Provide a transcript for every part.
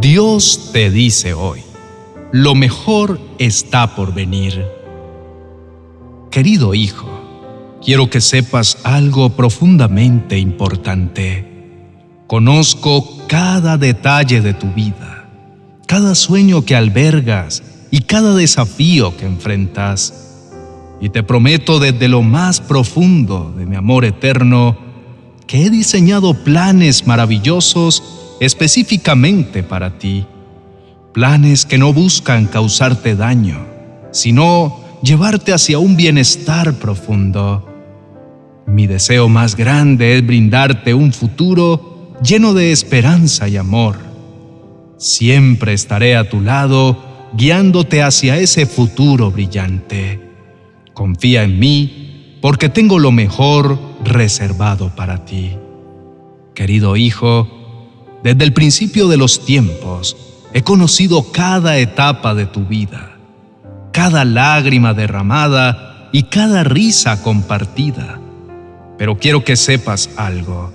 Dios te dice hoy, lo mejor está por venir. Querido hijo, quiero que sepas algo profundamente importante. Conozco cada detalle de tu vida, cada sueño que albergas y cada desafío que enfrentas. Y te prometo desde lo más profundo de mi amor eterno que he diseñado planes maravillosos específicamente para ti. Planes que no buscan causarte daño, sino llevarte hacia un bienestar profundo. Mi deseo más grande es brindarte un futuro lleno de esperanza y amor. Siempre estaré a tu lado, guiándote hacia ese futuro brillante. Confía en mí, porque tengo lo mejor reservado para ti. Querido hijo, desde el principio de los tiempos he conocido cada etapa de tu vida cada lágrima derramada y cada risa compartida. Pero quiero que sepas algo.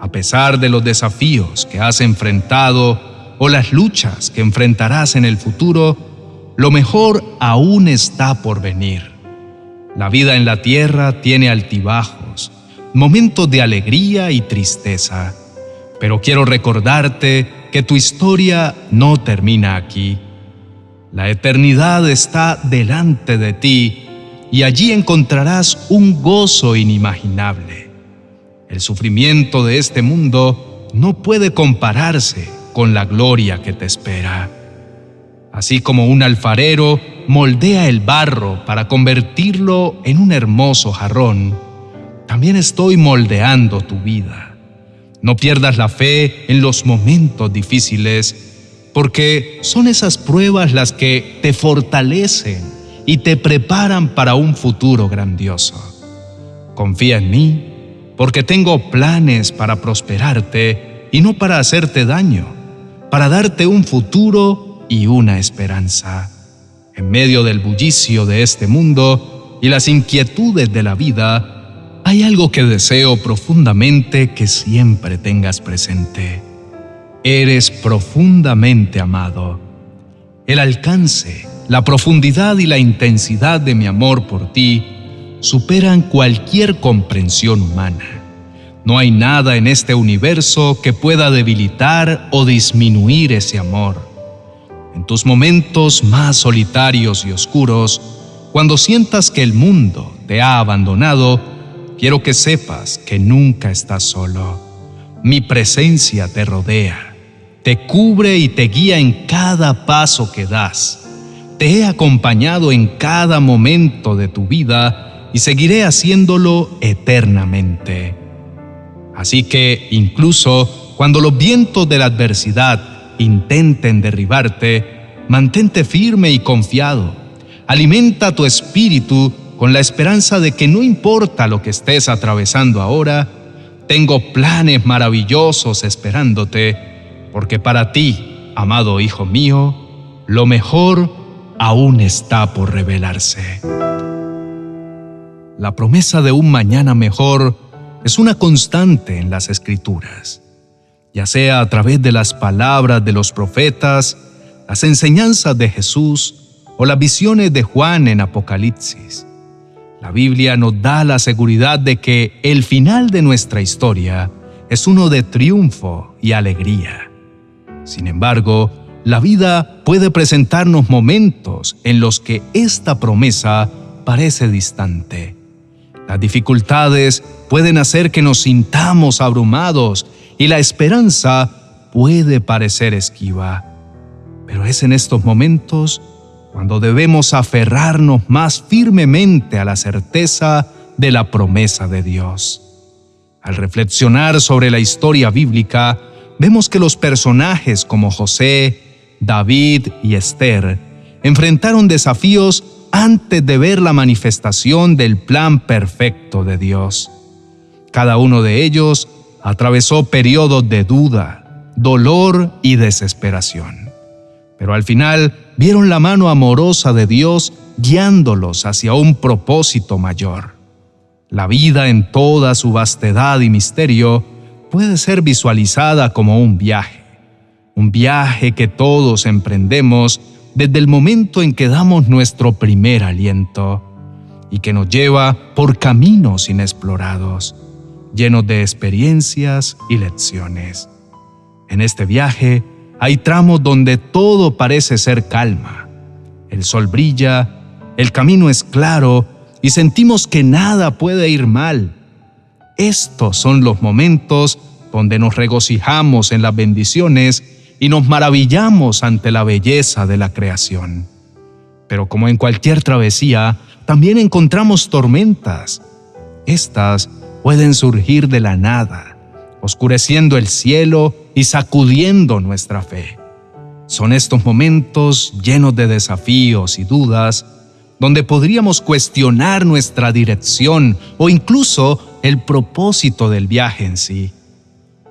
A pesar de los desafíos que has enfrentado o las luchas que enfrentarás en el futuro, lo mejor aún está por venir. La vida en la tierra tiene altibajos, momentos de alegría y tristeza, pero quiero recordarte que tu historia no termina aquí la eternidad está delante de ti y allí encontrarás un gozo inimaginable. El sufrimiento de este mundo no puede compararse con la gloria que te espera. Así como un alfarero moldea el barro para convertirlo en un hermoso jarrón, también estoy moldeando tu vida. No pierdas la fe en los momentos difíciles porque son esas pruebas las que te fortalecen y te preparan para un futuro grandioso. Confía en mí, porque tengo planes para prosperarte y no para hacerte daño, para darte un futuro y una esperanza. En medio del bullicio de este mundo y las inquietudes de la vida, hay algo que deseo profundamente que siempre tengas presente Eres profundamente amado. El alcance, la profundidad y la intensidad de mi amor por ti superan cualquier comprensión humana. No hay nada en este universo que pueda debilitar o disminuir ese amor. En tus momentos más solitarios y oscuros, cuando sientas que el mundo te ha abandonado, quiero que sepas que nunca estás solo. Mi presencia te rodea te cubre y te guía en cada paso que das. Te he acompañado en cada momento de tu vida y seguiré haciéndolo eternamente. Así que incluso cuando los vientos de la adversidad intenten derribarte, mantente firme y confiado. Alimenta tu espíritu con la esperanza de que no importa lo que estés atravesando ahora, tengo planes maravillosos esperándote porque para ti, amado Hijo mío, lo mejor aún está por revelarse. La promesa de un mañana mejor es una constante en las escrituras, ya sea a través de las palabras de los profetas, las enseñanzas de Jesús o las visiones de Juan en Apocalipsis. La Biblia nos da la seguridad de que el final de nuestra historia es uno de triunfo y alegría. Sin embargo, la vida puede presentarnos momentos en los que esta promesa parece distante. Las dificultades pueden hacer que nos sintamos abrumados y la esperanza puede parecer esquiva. Pero es en estos momentos cuando debemos aferrarnos más firmemente a la certeza de la promesa de Dios. Al reflexionar sobre la historia bíblica, vemos que los personajes como José, David y Esther enfrentaron desafíos antes de ver la manifestación del plan perfecto de Dios. Cada uno de ellos atravesó periodos de duda, dolor y desesperación. Pero al final vieron la mano amorosa de Dios guiándolos hacia un propósito mayor. La vida en toda su vastedad y misterio puede ser visualizada como un viaje. un viaje que todos emprendemos desde el momento en que damos nuestro primer aliento y que nos lleva por caminos inexplorados, llenos de experiencias y lecciones. En este viaje hay tramos donde todo parece ser calma. El sol brilla, el camino es claro y sentimos que nada puede ir mal. Estos son los momentos donde nos regocijamos en las bendiciones y nos maravillamos ante la belleza de la creación. Pero como en cualquier travesía, también encontramos tormentas. Estas pueden surgir de la nada, oscureciendo el cielo y sacudiendo nuestra fe. Son estos momentos llenos de desafíos y dudas donde podríamos cuestionar nuestra dirección o incluso el propósito del viaje en sí.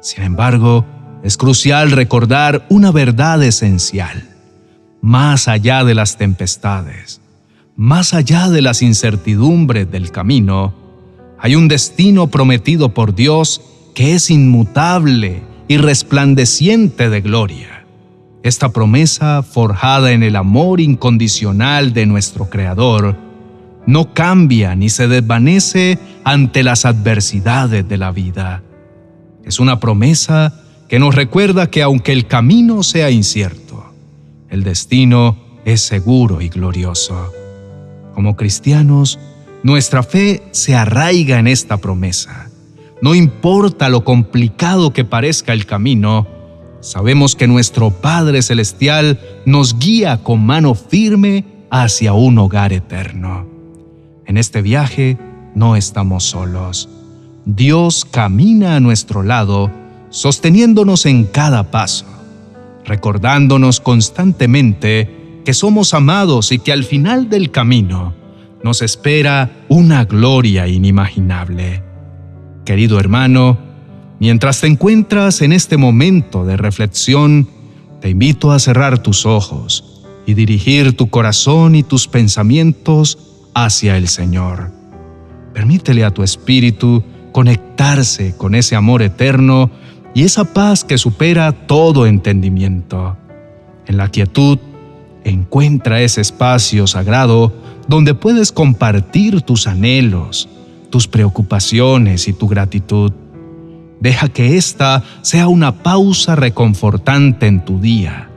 Sin embargo, es crucial recordar una verdad esencial. Más allá de las tempestades, más allá de las incertidumbres del camino, hay un destino prometido por Dios que es inmutable y resplandeciente de gloria. Esta promesa, forjada en el amor incondicional de nuestro Creador, no cambia ni se desvanece ante las adversidades de la vida. Es una promesa que nos recuerda que aunque el camino sea incierto, el destino es seguro y glorioso. Como cristianos, nuestra fe se arraiga en esta promesa. No importa lo complicado que parezca el camino, sabemos que nuestro Padre Celestial nos guía con mano firme hacia un hogar eterno. En este viaje no estamos solos. Dios camina a nuestro lado sosteniéndonos en cada paso, recordándonos constantemente que somos amados y que al final del camino nos espera una gloria inimaginable. Querido hermano, mientras te encuentras en este momento de reflexión, te invito a cerrar tus ojos y dirigir tu corazón y tus pensamientos hacia el Señor. Permítele a tu espíritu conectarse con ese amor eterno y esa paz que supera todo entendimiento. En la quietud, encuentra ese espacio sagrado donde puedes compartir tus anhelos, tus preocupaciones y tu gratitud. Deja que esta sea una pausa reconfortante en tu día,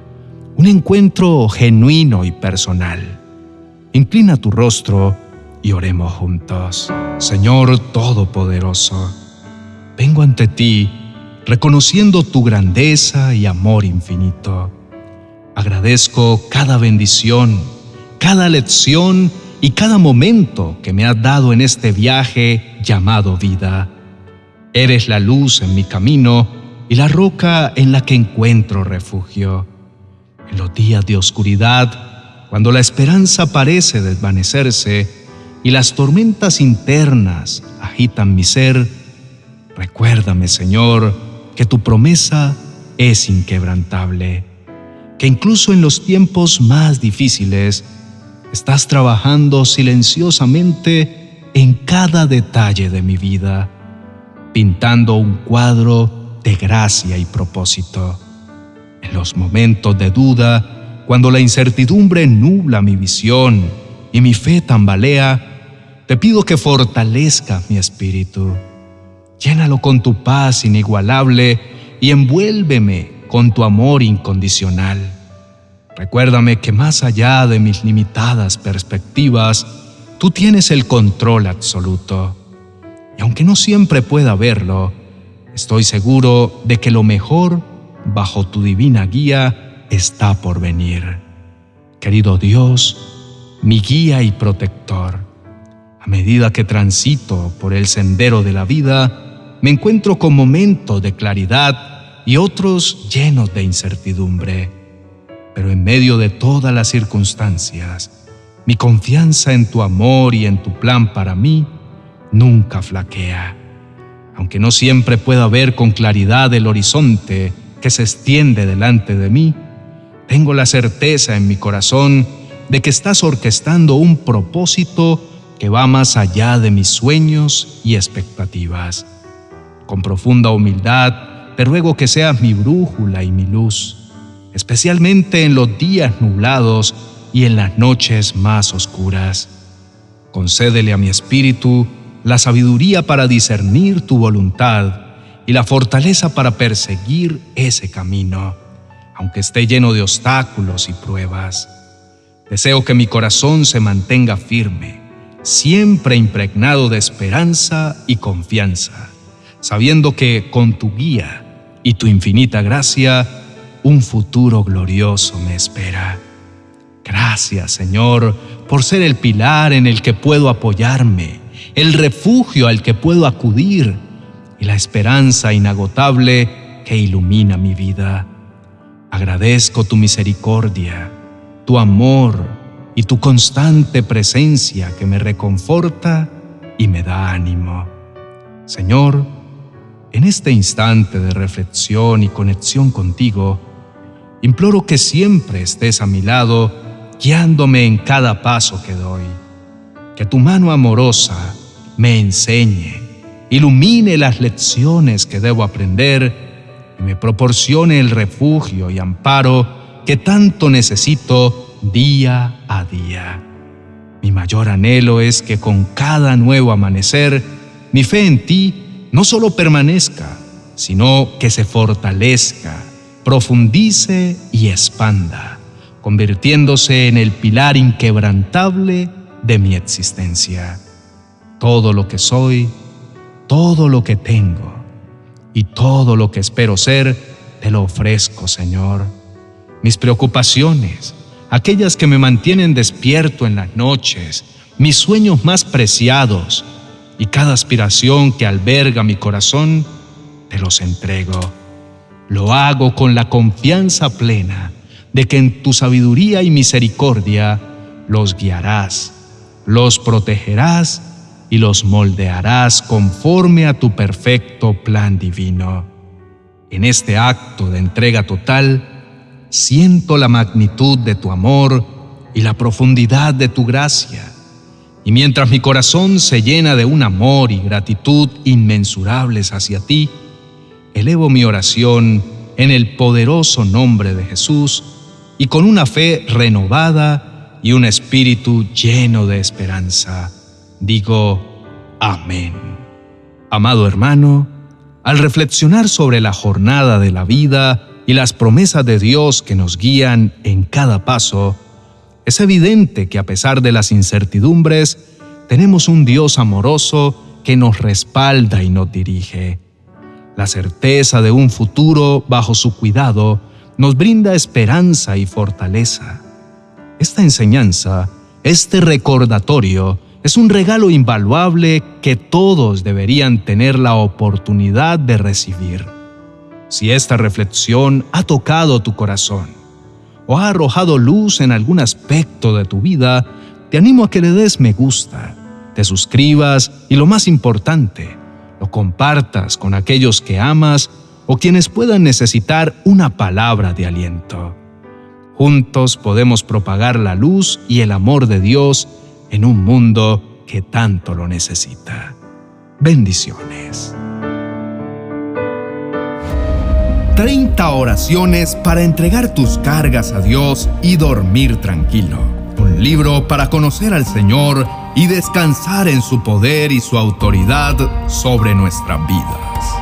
un encuentro genuino y personal. Inclina tu rostro y oremos juntos. Señor Todopoderoso, vengo ante ti reconociendo tu grandeza y amor infinito. Agradezco cada bendición, cada lección y cada momento que me has dado en este viaje llamado vida. Eres la luz en mi camino y la roca en la que encuentro refugio. En los días de oscuridad, cuando la esperanza parece desvanecerse y las tormentas internas agitan mi ser, recuérdame, Señor, que tu promesa es inquebrantable, que incluso en los tiempos más difíciles estás trabajando silenciosamente en cada detalle de mi vida, pintando un cuadro de gracia y propósito. En los momentos de duda, cuando la incertidumbre nubla mi visión y mi fe tambalea, te pido que fortalezcas mi espíritu Llénalo con tu paz inigualable y envuélveme con tu amor incondicional. Recuérdame que más allá de mis limitadas perspectivas, tú tienes el control absoluto. Y aunque no siempre pueda verlo, estoy seguro de que lo mejor, bajo tu divina guía, está por venir. Querido Dios, mi guía y protector, a medida que transito por el sendero de la vida, me encuentro con momentos de claridad y otros llenos de incertidumbre. Pero en medio de todas las circunstancias, mi confianza en tu amor y en tu plan para mí nunca flaquea. Aunque no siempre pueda ver con claridad el horizonte que se extiende delante de mí, tengo la certeza en mi corazón de que estás orquestando un propósito que va más allá de mis sueños y expectativas. Con profunda humildad, te ruego que seas mi brújula y mi luz, especialmente en los días nublados y en las noches más oscuras. Concédele a mi espíritu la sabiduría para discernir tu voluntad y la fortaleza para perseguir ese camino, aunque esté lleno de obstáculos y pruebas. Deseo que mi corazón se mantenga firme, siempre impregnado de esperanza y confianza, sabiendo que con tu guía y tu infinita gracia, un futuro glorioso me espera. Gracias, Señor, por ser el pilar en el que puedo apoyarme, el refugio al que puedo acudir y la esperanza inagotable que ilumina mi vida. Agradezco tu misericordia, tu amor y tu constante presencia que me reconforta y me da ánimo. Señor, en este instante de reflexión y conexión contigo, imploro que siempre estés a mi lado guiándome en cada paso que doy. Que tu mano amorosa me enseñe, ilumine las lecciones que debo aprender y me proporcione el refugio y amparo que tanto necesito día a día. Mi mayor anhelo es que con cada nuevo amanecer, mi fe en ti no solo permanezca, sino que se fortalezca, profundice y expanda convirtiéndose en el pilar inquebrantable de mi existencia. Todo lo que soy, todo lo que tengo y todo lo que espero ser, te lo ofrezco, Señor. Mis preocupaciones, aquellas que me mantienen despierto en las noches, mis sueños más preciados y cada aspiración que alberga mi corazón, te los entrego. Lo hago con la confianza plena de que en tu sabiduría y misericordia los guiarás, los protegerás y los moldearás conforme a tu perfecto plan divino. En este acto de entrega total, siento la magnitud de tu amor y la profundidad de tu gracia. Y mientras mi corazón se llena de un amor y gratitud inmensurables hacia ti, elevo mi oración en el poderoso nombre de Jesús, y con una fe renovada y un espíritu lleno de esperanza. Digo, amén. Amado hermano, al reflexionar sobre la jornada de la vida y las promesas de Dios que nos guían en cada paso, es evidente que a pesar de las incertidumbres, tenemos un Dios amoroso que nos respalda y nos dirige. La certeza de un futuro bajo su cuidado nos brinda esperanza y fortaleza. Esta enseñanza, este recordatorio, es un regalo invaluable que todos deberían tener la oportunidad de recibir. Si esta reflexión ha tocado tu corazón o ha arrojado luz en algún aspecto de tu vida, te animo a que le des me gusta, te suscribas y lo más importante, compartas con aquellos que amas o quienes puedan necesitar una palabra de aliento. Juntos podemos propagar la luz y el amor de Dios en un mundo que tanto lo necesita. Bendiciones. 30 oraciones para entregar tus cargas a Dios y dormir tranquilo. Un libro para conocer al Señor y descansar en su poder y su autoridad sobre nuestras vidas.